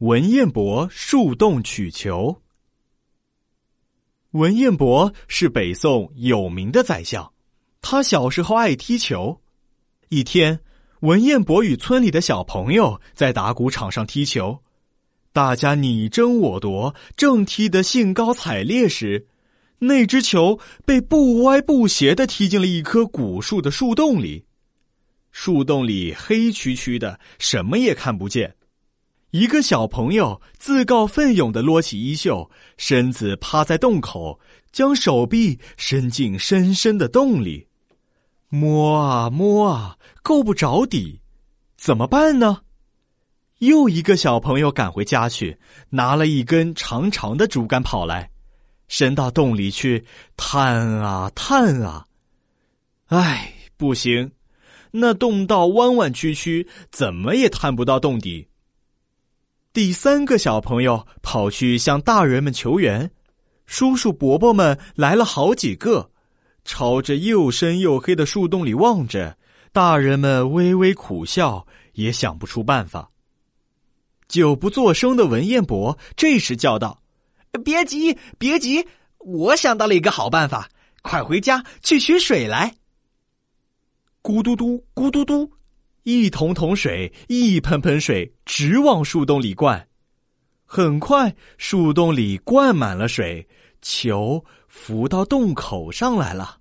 文彦博树洞取球。文彦博是北宋有名的宰相，他小时候爱踢球。一天，文彦博与村里的小朋友在打谷场上踢球，大家你争我夺，正踢得兴高采烈时，那只球被不歪不斜的踢进了一棵古树的树洞里。树洞里黑黢黢的，什么也看不见。一个小朋友自告奋勇的撸起衣袖，身子趴在洞口，将手臂伸进深深的洞里，摸啊摸啊，够不着底，怎么办呢？又一个小朋友赶回家去，拿了一根长长的竹竿跑来，伸到洞里去探啊探啊，唉，不行，那洞道弯弯曲曲，怎么也探不到洞底。第三个小朋友跑去向大人们求援，叔叔伯伯们来了好几个，朝着又深又黑的树洞里望着。大人们微微苦笑，也想不出办法。久不作声的文彦博这时叫道：“别急，别急，我想到了一个好办法，快回家去取水来。”咕嘟嘟，咕嘟嘟。一桶桶水，一盆盆水，直往树洞里灌。很快，树洞里灌满了水，球浮到洞口上来了。